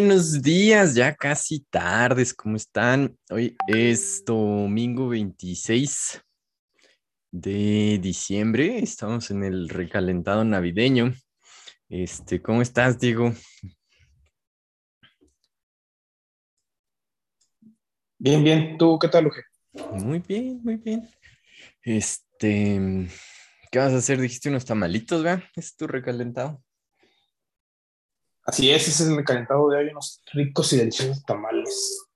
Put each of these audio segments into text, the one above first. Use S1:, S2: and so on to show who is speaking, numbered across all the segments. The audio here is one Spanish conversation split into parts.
S1: Buenos días, ya casi tardes, ¿cómo están? Hoy es domingo 26 de diciembre, estamos en el recalentado navideño. Este, ¿cómo estás, Diego?
S2: Bien, bien. ¿Tú qué tal, Luge?
S1: Muy bien, muy bien. Este, ¿qué vas a hacer? Dijiste unos tamalitos, ¿verdad? Es tu recalentado.
S2: Así es, ese es el recalentado de hoy, unos ricos y deliciosos tamales.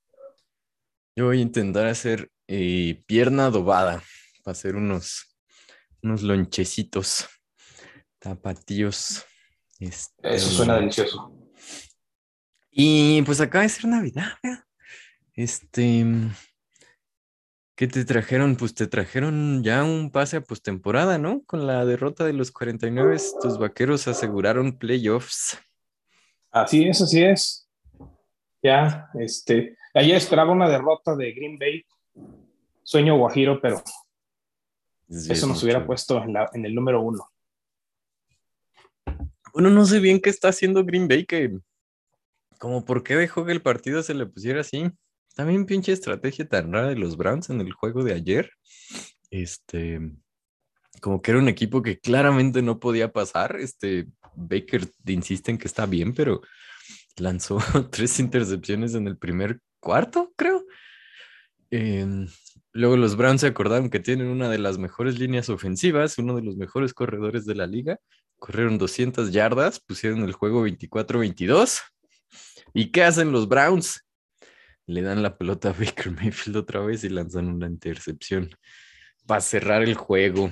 S1: Yo voy a intentar hacer eh, pierna adobada para hacer unos, unos lonchecitos, tapatíos.
S2: Este, Eso suena delicioso.
S1: Y pues acaba de ser Navidad, ¿verdad? Este, ¿qué te trajeron? Pues te trajeron ya un pase a postemporada, ¿no? Con la derrota de los 49, tus vaqueros aseguraron playoffs.
S2: Así es, así es. Ya, este, ayer esperaba una derrota de Green Bay, sueño guajiro, pero eso nos hubiera puesto en, la, en, el número uno.
S1: Bueno, no sé bien qué está haciendo Green Bay, que como por qué dejó que el partido se le pusiera así. También pinche estrategia tan rara de los Browns en el juego de ayer. Este, como que era un equipo que claramente no podía pasar. Este, Baker insiste en que está bien, pero lanzó tres intercepciones en el primer cuarto, creo. Em, luego los Browns se acordaron que tienen una de las mejores líneas ofensivas, uno de los mejores corredores de la liga. Corrieron 200 yardas, pusieron el juego 24-22. ¿Y qué hacen los Browns? Le dan la pelota a Baker Mayfield otra vez y lanzan una intercepción para cerrar el juego.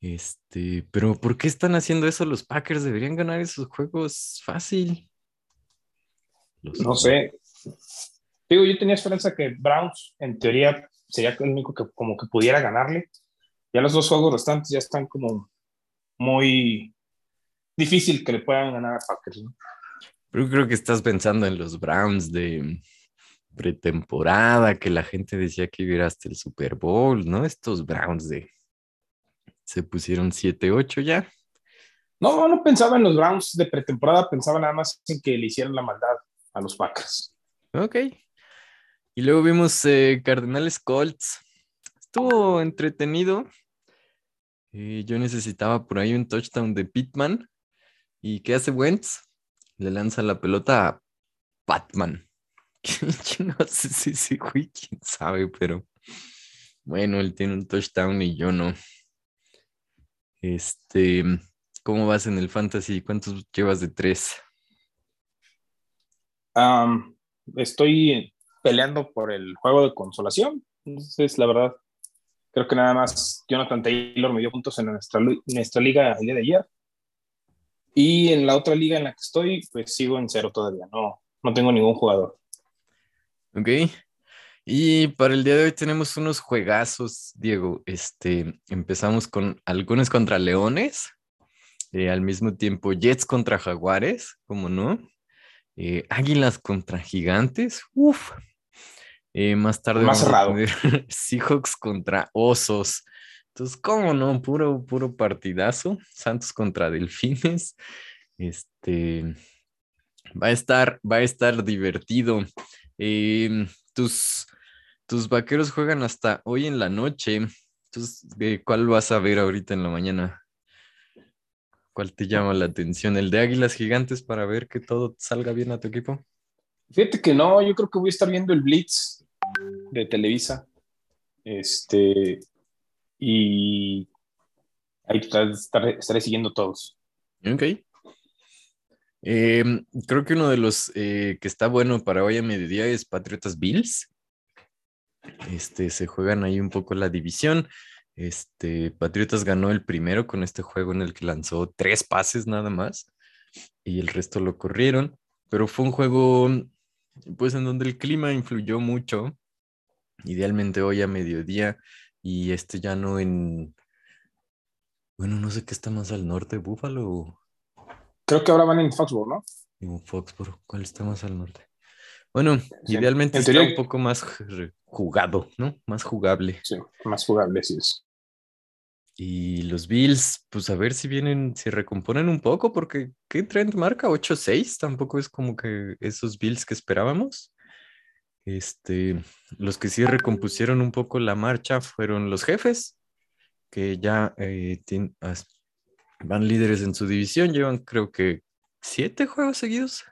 S1: Este, pero ¿por qué están haciendo eso los Packers? Deberían ganar esos juegos fácil.
S2: no sé. Digo, yo tenía esperanza que Browns, en teoría, sería el único que como que pudiera ganarle. Ya los dos juegos restantes ya están como muy difícil que le puedan ganar a Packers, ¿no?
S1: Pero creo que estás pensando en los Browns de pretemporada, que la gente decía que iba hasta el Super Bowl, ¿no? Estos Browns de se pusieron 7-8 ya.
S2: No, no pensaba en los Browns de pretemporada, pensaba nada más en que le hicieran la maldad a los Packers.
S1: Ok. Y luego vimos eh, Cardenales Colts. Estuvo entretenido. Eh, yo necesitaba por ahí un touchdown de Pittman. ¿Y qué hace Wentz? Le lanza la pelota a Batman. no sé si sí, quién sabe, pero bueno, él tiene un touchdown y yo no. Este, ¿cómo vas en el fantasy? ¿Cuántos llevas de tres?
S2: estoy peleando por el juego de consolación. Entonces, la verdad, creo que nada más Jonathan Taylor me dio puntos en nuestra, nuestra liga el día de ayer. Y en la otra liga en la que estoy, pues sigo en cero todavía. No, no tengo ningún jugador.
S1: Ok. Y para el día de hoy tenemos unos juegazos, Diego. Este, empezamos con algunos contra Leones, eh, al mismo tiempo Jets contra Jaguares, como no, eh, Águilas contra Gigantes, uff. Eh, más tarde
S2: más cerrado.
S1: Seahawks contra Osos. Entonces, ¿cómo no? Puro, puro partidazo. Santos contra Delfines. Este va a estar, va a estar divertido. tus, tus vaqueros juegan hasta hoy en la noche. Entonces, ¿cuál vas a ver ahorita en la mañana? ¿Cuál te llama la atención? ¿El de Águilas Gigantes para ver que todo salga bien a tu equipo?
S2: Fíjate que no, yo creo que voy a estar viendo el Blitz de Televisa. Este, y ahí estaré, siguiendo todos.
S1: Ok. Em, creo que uno de los eh, que está bueno para hoy a mediodía es Patriotas Bills. Este, se juegan ahí un poco la división. Este, Patriotas ganó el primero con este juego en el que lanzó tres pases nada más y el resto lo corrieron, pero fue un juego pues en donde el clima influyó mucho, idealmente hoy a mediodía y este ya no en, bueno, no sé qué está más al norte, Búfalo.
S2: Creo que ahora van en Foxborough, ¿no?
S1: En Foxborough, ¿cuál está más al norte? Bueno, idealmente sería un poco más jugado, ¿no? Más jugable.
S2: Sí, más jugable, sí es.
S1: Y los Bills, pues a ver si vienen, se recomponen un poco, porque ¿qué trend marca? 8-6, tampoco es como que esos Bills que esperábamos. Este, los que sí recompusieron un poco la marcha fueron los jefes, que ya eh, van líderes en su división, llevan creo que siete juegos seguidos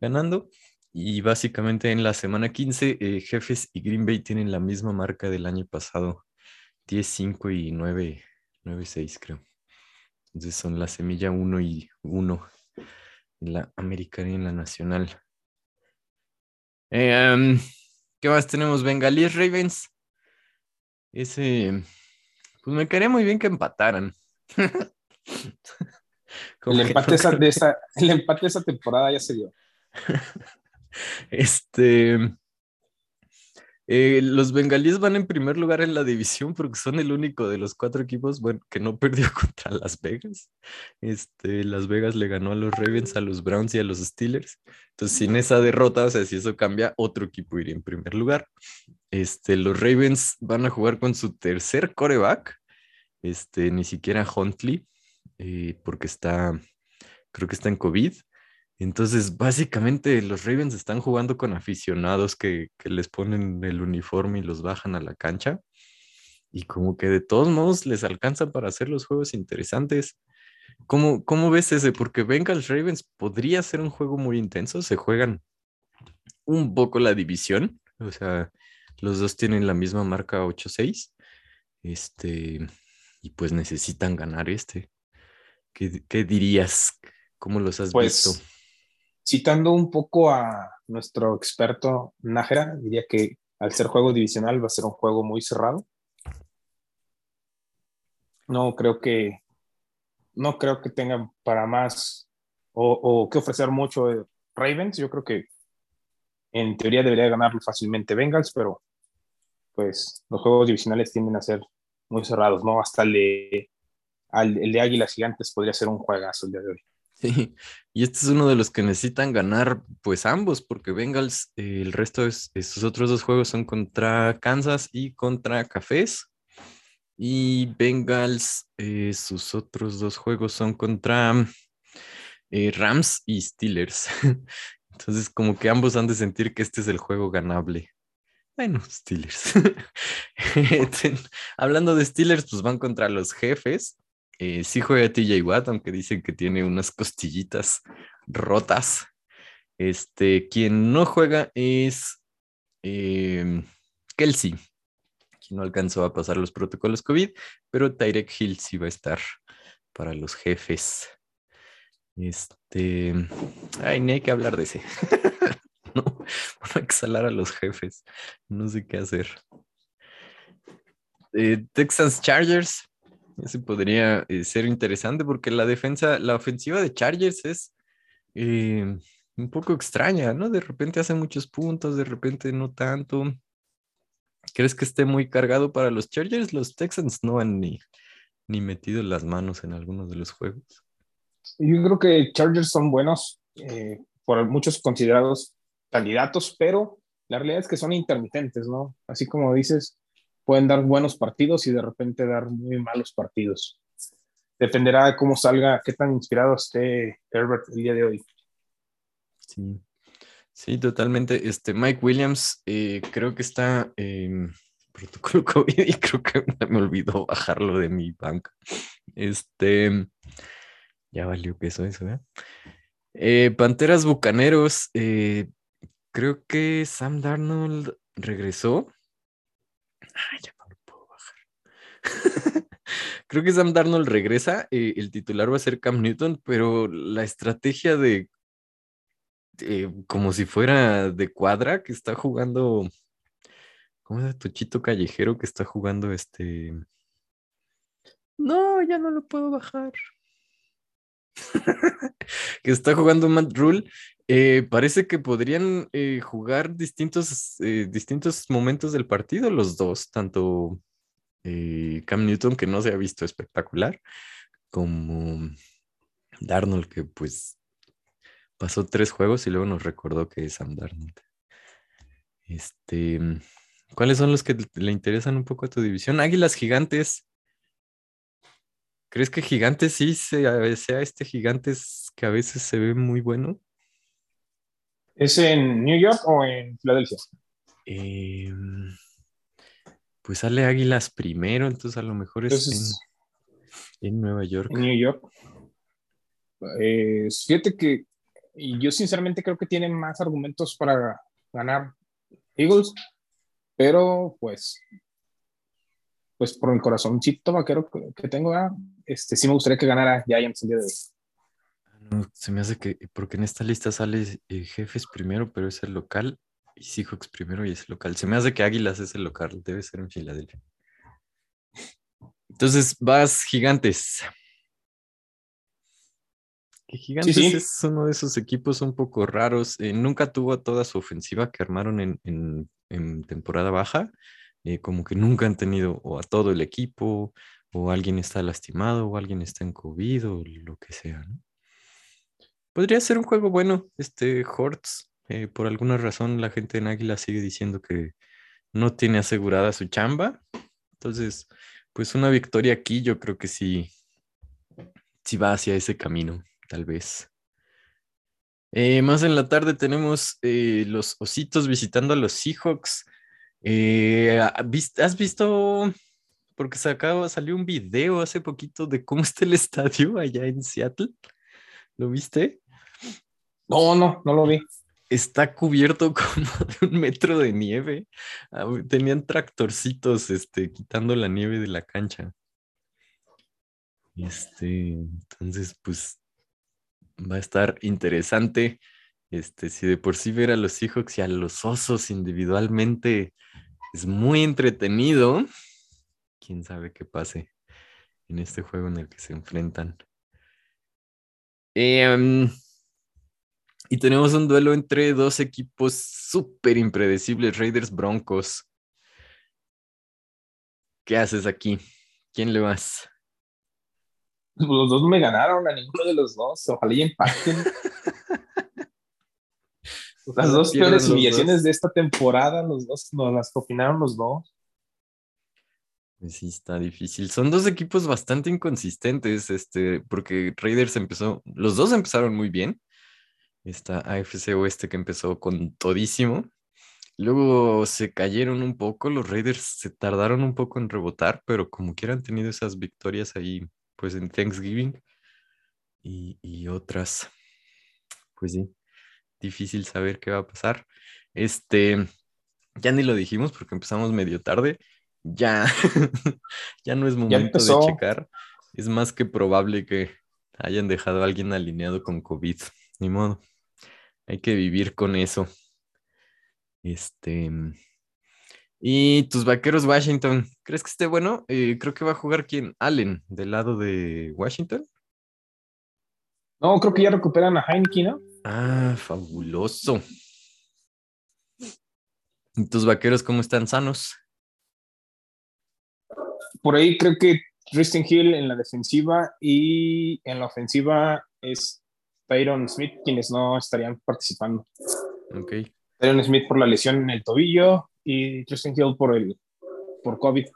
S1: ganando. Y básicamente en la semana 15, eh, Jefes y Green Bay tienen la misma marca del año pasado, 10-5 y 9-6 creo. Entonces son la semilla 1 y 1 en la americana y en la nacional. Eh, ¿Qué más tenemos? Bengalíes Ravens. Ese, pues me quería muy bien que empataran.
S2: el, empate de esa, el empate de esa temporada ya se dio.
S1: Este. Eh, los bengalíes van en primer lugar en la división porque son el único de los cuatro equipos bueno, que no perdió contra Las Vegas. Este, Las Vegas le ganó a los Ravens, a los Browns y a los Steelers. Entonces, sin esa derrota, o sea, si eso cambia, otro equipo iría en primer lugar. Este, los Ravens van a jugar con su tercer coreback, este, ni siquiera Huntley, eh, porque está, creo que está en COVID. Entonces, básicamente los Ravens están jugando con aficionados que, les ponen el uniforme y los bajan a la cancha. Y como que de todos modos les alcanza para hacer los juegos interesantes. ¿Cómo, cómo ves ese? Porque Bengals Ravens podría ser un juego muy intenso. Se juegan un poco la división. O sea, los dos tienen la misma marca 8-6. Este, y pues necesitan ganar este. ¿Qué, dirías? ¿Cómo los has
S2: pues,
S1: visto?
S2: Citando un poco a nuestro experto Nájera, diría que al ser juego divisional va a ser un juego muy cerrado. No creo que no creo que tengan para más o, que ofrecer mucho Ravens. Yo creo que en teoría debería ganar fácilmente Bengals, pero pues los juegos divisionales tienden a ser muy cerrados, ¿no? Hasta el de, de Águilas Gigantes podría ser un juegazo el día de hoy.
S1: Sí, y este es uno de los que necesitan ganar, pues ambos, porque Bengals, eh, el resto de sus otros dos juegos son contra Kansas y contra Cafés. Y Bengals, eh, sus otros dos juegos son contra eh, Rams y Steelers. Entonces, como que ambos han de sentir que este es el juego ganable. Bueno, Steelers. Hablando de Steelers, pues van contra los jefes eh, sí juega TJ Watt, aunque dicen que tiene unas costillitas rotas. Este, quien no juega es em, Kelsey, quien no alcanzó a pasar los protocolos COVID, pero Tyrek Hill sí va a estar para los jefes. Este, ay, ni hay que hablar de ese. no, hay que salar a los jefes. No sé qué hacer. Eh, Texas Chargers, ese podría eh, ser interesante porque la defensa, la ofensiva de Chargers es eh, un poco extraña, ¿no? De repente hace muchos puntos, de repente no tanto. ¿Crees que esté muy cargado para los Chargers? Los Texans no han ni, ni metido las manos en algunos de los juegos.
S2: Yo creo que Chargers son buenos, eh, por muchos considerados candidatos, pero la realidad es que son intermitentes, ¿no? Así como dices, pueden dar buenos partidos y de repente dar muy malos partidos. Dependerá de cómo salga, qué tan inspirado esté Herbert el día de hoy.
S1: Sí, sí totalmente. Este Mike Williams eh, creo que está en protocolo COVID y creo que me olvidó bajarlo de mi banca. Este, ya valió que eso, eso, ¿eh? eh Panteras Bucaneros, eh, creo que Sam Darnold regresó ya no lo puedo bajar. Creo que Sam Darnold regresa. Eh, el titular va a ser Cam Newton, pero la estrategia de como si fuera de cuadra que está jugando. ¿Cómo es Tochito Callejero que está jugando este? No, ya no lo puedo bajar. que está jugando Matt Rule eh, parece que podrían eh, jugar distintos, eh, distintos momentos del partido los dos, tanto Cam Newton, que no se ha visto espectacular, como Darnold, que pues pasó tres juegos y luego nos recordó que es Sam Darnold. Este, ¿cuáles son los que le interesan un poco a tu división? Águilas Gigantes. ¿Crees que Gigantes sí sea, sea este Gigantes que a veces se ve muy bueno?
S2: ¿Es en New York o en Filadelfia?
S1: Em, pues sale Águilas primero, entonces a lo mejor es en, Nueva York.
S2: En New York. Eh, fíjate que yo sinceramente creo que tienen más argumentos para ganar Eagles, pero pues, pues por el corazoncito vaquero que, tengo, este, sí me gustaría que ganara Giants el día de hoy.
S1: No, se me hace que, porque en esta lista sale eh, Jefes primero, pero es el local, y Seahawks primero y es el local. Se me hace que Águilas es el local, debe ser en Filadelfia. Entonces vas Gigantes. Que Gigantes es uno de esos equipos un poco raros. Eh, nunca tuvo toda su ofensiva que armaron en, temporada baja. Eh, como que nunca han tenido o a todo el equipo, o alguien está lastimado, o alguien está en COVID, o lo que sea. ¿no? Podría ser un juego bueno, este Hortz. Eh, por alguna razón la gente en Águila sigue diciendo que no tiene asegurada su chamba. Entonces, pues una victoria aquí yo creo que sí, sí va hacia ese camino, tal vez. Eh, más en la tarde tenemos eh, los ositos visitando a los Seahawks. ¿Has visto? Porque se acaba, salió un video hace poquito de cómo está el estadio allá en Seattle. ¿Lo viste?
S2: No, no, no lo vi.
S1: Está cubierto como de un metro de nieve. Ah, tenían tractorcitos este, quitando la nieve de la cancha. Este, entonces, pues va a estar interesante. Este, si de por sí ver a los Seahawks y a los osos individualmente es muy entretenido, quién sabe qué pase en este juego en el que se enfrentan. Em, y tenemos un duelo entre dos equipos súper impredecibles, Raiders Broncos. ¿Qué haces aquí? ¿Quién le vas?
S2: Los dos me ganaron, a ninguno de los dos. Ojalá y empaten. las dos peores humillaciones de esta temporada, los dos nos las opinaron los dos.
S1: Pues sí, está difícil. Son dos equipos bastante inconsistentes, este, porque Raiders empezó, los dos empezaron muy bien. Esta AFC Oeste que empezó con todísimo. Luego se cayeron un poco, los Raiders se tardaron un poco en rebotar, pero como que han tenido esas victorias ahí, pues en Thanksgiving y, y otras. Pues sí, difícil saber qué va a pasar. Este, ya ni lo dijimos porque empezamos medio tarde ya, ya no es momento de checar. Es más que probable que hayan dejado a alguien alineado con COVID. Ni modo. Hay que vivir con eso. Este. Y tus vaqueros Washington, ¿crees que esté bueno? Eh, creo que va a jugar quién? Allen, del lado de Washington.
S2: No, creo que ya recuperan a Heineken, ¿no?
S1: Ah, fabuloso. ¿Y tus vaqueros cómo están sanos?
S2: Por ahí creo que Tristan Hill en la defensiva y en la ofensiva es Tyron Smith quienes no estarían participando.
S1: Ok.
S2: Tyron Smith por la lesión en el tobillo y Tristan Hill por el por COVID.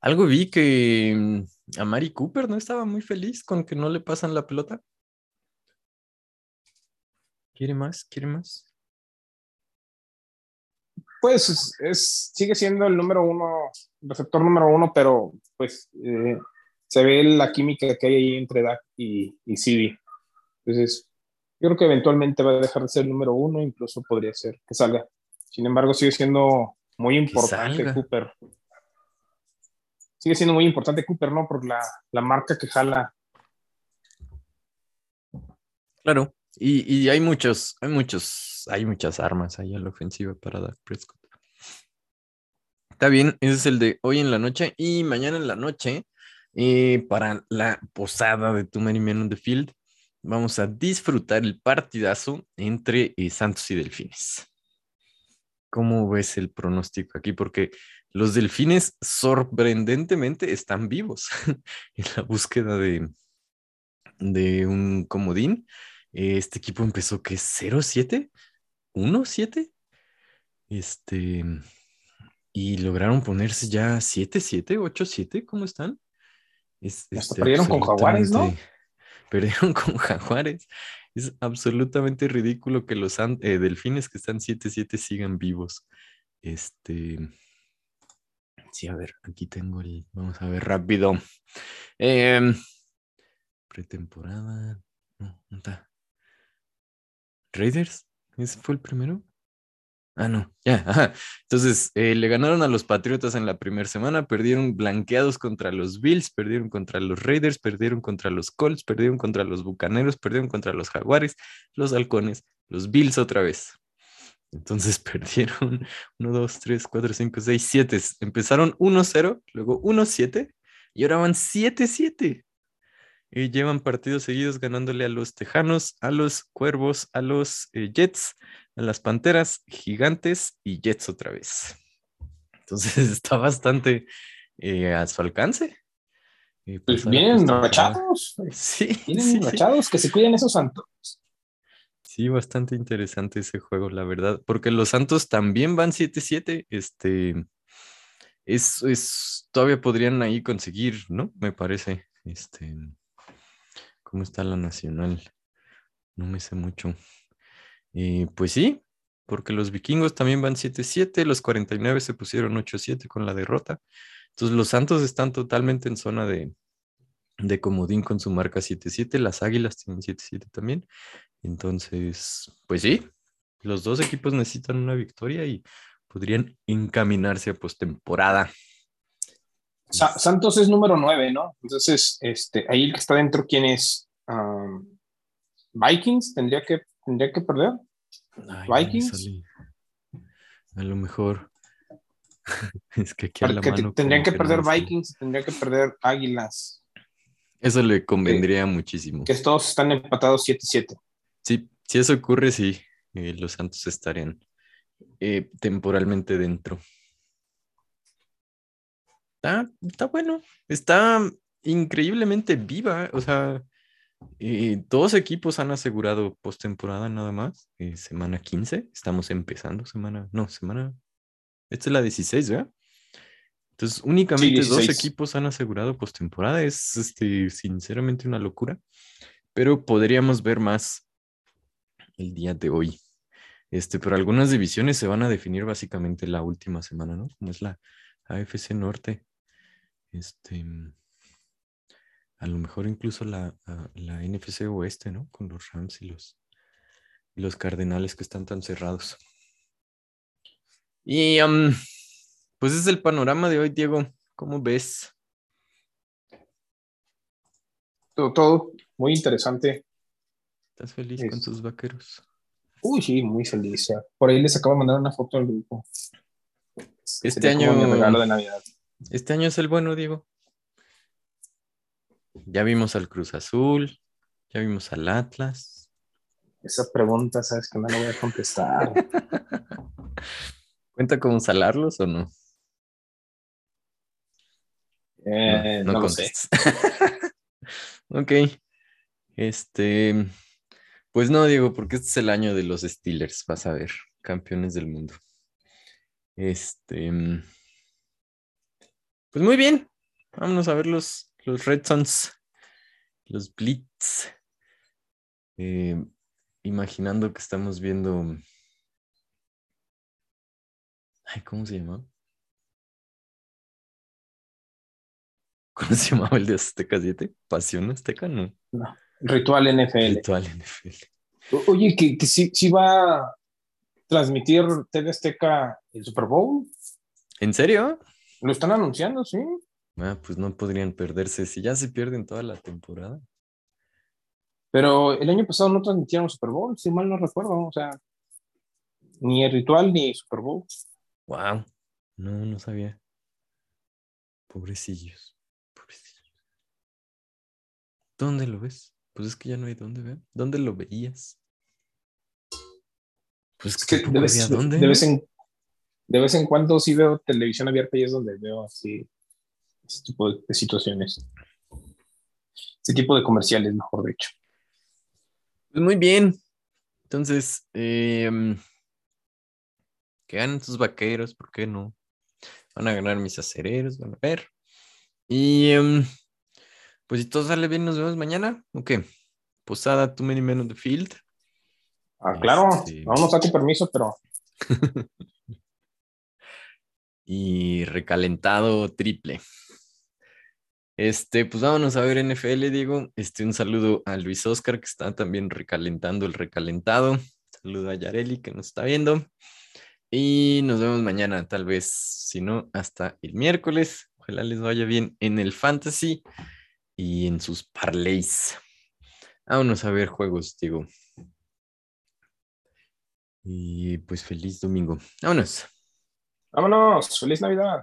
S1: Algo vi que mm, a Mari Cooper no estaba muy feliz con que no le pasan la pelota. ¿Quiere más? ¿Quiere más?
S2: Pues es, sigue siendo el número uno, receptor número uno, pero pues eh, se ve la química que hay ahí entre Dak y, y CD. Entonces, yo creo que eventualmente va a dejar de ser el número uno, incluso podría ser que salga. Sin embargo, sigue siendo muy importante Cooper. Sigue siendo muy importante Cooper, ¿no? Por la, la marca que jala.
S1: Claro, y, y, hay muchos, hay muchos, hay muchas armas ahí en la ofensiva para Dak Prescott. Está bien, ese es el de hoy en la noche y mañana en la noche eh, para la posada de Tu Many Men on the Field. Vamos a disfrutar el partidazo entre eh, Santos y Delfines. ¿Cómo ves el pronóstico aquí? Porque los Delfines sorprendentemente están vivos en la búsqueda de, de un comodín este equipo empezó que 0-7, 1-7. Este, y lograron ponerse ya 7-7, 8-7, ¿cómo están? Es, este,
S2: perdieron con Jaguares, ¿no?
S1: Perdieron con Jaguares. Es absolutamente ridículo que los eh, delfines que están 7-7 sigan vivos. Este. Sí, a ver, aquí tengo el. Vamos a ver rápido. Em, pretemporada. No, no está. Raiders, ¿ese fue el primero? Ah, no, ya, ajá. Entonces, eh, le ganaron a los Patriotas en la primera semana, perdieron blanqueados contra los Bills, perdieron contra los Raiders, perdieron contra los Colts, perdieron contra los Bucaneros, perdieron contra los Jaguares, los Halcones, los Bills otra vez. Entonces perdieron 1, 2, 3, 4, 5, 6, 7. Empezaron 1-0, luego 1-7 y ahora van 7-7. Y llevan partidos seguidos ganándole a los Tejanos, a los Cuervos, a los eh, Jets, a las Panteras, Gigantes y Jets otra vez. Entonces está bastante eh, a su alcance.
S2: Pues vienen rachados.
S1: Sí,
S2: Vienen
S1: sí.
S2: rachados, que se cuiden esos santos.
S1: Sí, bastante interesante ese juego, la verdad, porque los Santos también van 7-7, este, es, es, todavía podrían ahí conseguir, ¿no? Me parece, este, ¿cómo está la nacional? No me sé mucho. Y pues sí, porque los vikingos también van 7-7, los 49 se pusieron 8-7 con la derrota, entonces los Santos están totalmente en zona de, de comodín con su marca 7-7, las Águilas tienen 7-7 también. Entonces, pues sí, los dos equipos necesitan una victoria y podrían encaminarse a postemporada.
S2: Sa- Santos es número 9, ¿no? Entonces, este, ahí el que está dentro, ¿quién es? Um, Vikings, tendría que, tendría que perder.
S1: Ay,
S2: Vikings.
S1: A lo mejor. es que aquí a la mano
S2: tendrían que perder. Vikings, tendría que perder Águilas,
S1: Eso le convendría muchísimo.
S2: que todos están empatados 7-7.
S1: Sí, si eso ocurre, sí, eh, los Santos estarían eh, temporalmente dentro. Está, está bueno, está increíblemente viva. O sea, eh, dos equipos han asegurado postemporada nada más. eh, semana 15, estamos empezando semana, no, semana, esta es la 16, ¿verdad? Entonces, únicamente dos
S2: 16.
S1: equipos han asegurado postemporada. Es este, sinceramente una locura, pero podríamos ver más el día de hoy. Este, pero algunas divisiones se van a definir básicamente la última semana, ¿no? Como es la AFC Norte. Este, a lo mejor incluso la, la NFC Oeste, ¿no? Con los Rams y los, y los Cardenales que están tan cerrados. Y am, pues es el panorama de hoy, Diego. ¿Cómo ves?
S2: Todo, todo muy interesante.
S1: ¿Estás feliz con tus vaqueros?
S2: Uy, sí, muy feliz. ya. Por ahí les acabo de mandar una foto al grupo.
S1: Este
S2: Sería como
S1: año-
S2: mi regalo de Navidad.
S1: Este año es el bueno, Diego. Ya vimos al Cruz Azul, ya vimos al Atlas.
S2: Esa pregunta, sabes que no la voy a contestar.
S1: ¿Cuenta con salarlos o no?
S2: Eh, no, lo sé.
S1: contestes. ok. Este, pues no, Diego, porque este es el año de los Steelers, vas a ver, campeones del mundo. Este, pues muy bien, vámonos a ver los, los Red Suns, los Blitz. Eh, imaginando que estamos viendo. Ay, ¿cómo se llama? ¿Cómo se llamaba el de Azteca 7? ¿Pasión Azteca? No.
S2: Ritual NFL.
S1: Ritual NFL.
S2: O- Oye, que, que sí, sí va a transmitir TV Azteca el Super Bowl.
S1: ¿En serio?
S2: Lo están anunciando, sí.
S1: Ah, pues no podrían perderse. Si ya se pierden toda la temporada.
S2: Pero el año pasado no transmitieron Super Bowl, si mal no recuerdo. O sea, ni el Ritual ni Super Bowl.
S1: Wow. No, no sabía. Pobrecillos. Pobrecillos. ¿Dónde lo ves? Pues es que ya no hay dónde ver. ¿Dónde lo veías? Pues
S2: Es que de vez,
S1: dónde,
S2: de vez en, de vez en cuando sí veo televisión abierta y es donde veo así ese tipo de, de situaciones. Ese tipo de comerciales, mejor dicho.
S1: Pues muy bien. Entonces, em, que ganen sus vaqueros, ¿por qué no? Van a ganar mis acereros, van a ver. Y em, Pues si todo sale bien, nos vemos mañana. Ok. Posada, too many men on the field.
S2: Ah, claro, este... no nos saco permiso, pero.
S1: y recalentado triple. Este, pues vámonos a ver NFL, Diego. Este, un saludo a Luis Oscar, que está también recalentando el recalentado. Saludo a Yareli, que nos está viendo. Y nos vemos mañana, tal vez, si no, hasta el miércoles. Ojalá les vaya bien en el fantasy y en sus parlays. Vámonos a ver juegos, Diego. Y pues feliz domingo. Vámonos.
S2: Vámonos. Feliz Navidad.